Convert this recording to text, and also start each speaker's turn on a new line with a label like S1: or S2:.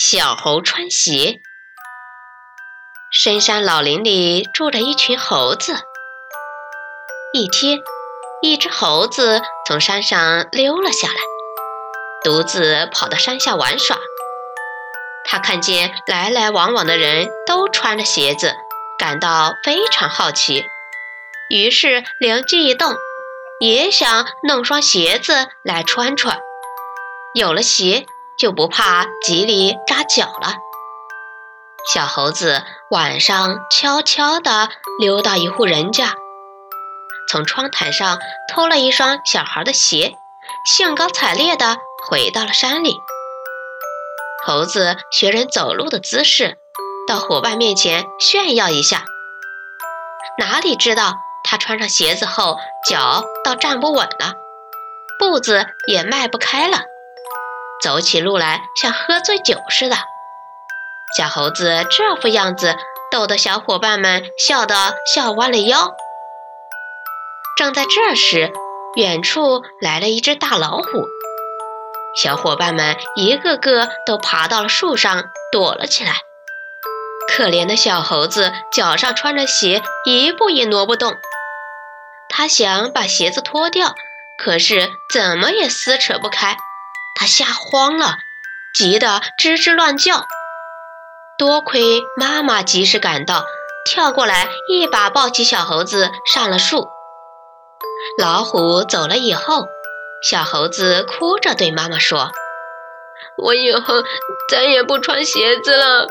S1: 小猴穿鞋。深山老林里住着一群猴子。一天，一只猴子从山上溜了下来，独自跑到山下玩耍。他看见来来往往的人都穿着鞋子，感到非常好奇，于是灵机一动，也想弄双鞋子来穿穿。有了鞋，就不怕挤里扎脚了。小猴子晚上悄悄地溜到一户人家，从窗台上偷了一双小孩的鞋，兴高采烈地回到了山里。猴子学人走路的姿势，到伙伴面前炫耀一下。哪里知道他穿上鞋子后，脚倒站不稳了，步子也迈不开了，走起路来像喝醉酒似的。小猴子这副样子，逗得小伙伴们笑得笑弯了腰。正在这时，远处来了一只大老虎。小伙伴们一个个都爬到了树上躲了起来。可怜的小猴子脚上穿着鞋，一步也挪不动。他想把鞋子脱掉，可是怎么也撕扯不开。他吓慌了，急得吱吱乱叫。多亏妈妈及时赶到，跳过来一把抱起小猴子上了树。老虎走了以后。小猴子哭着对妈妈说：“我以后再也不穿鞋子了。”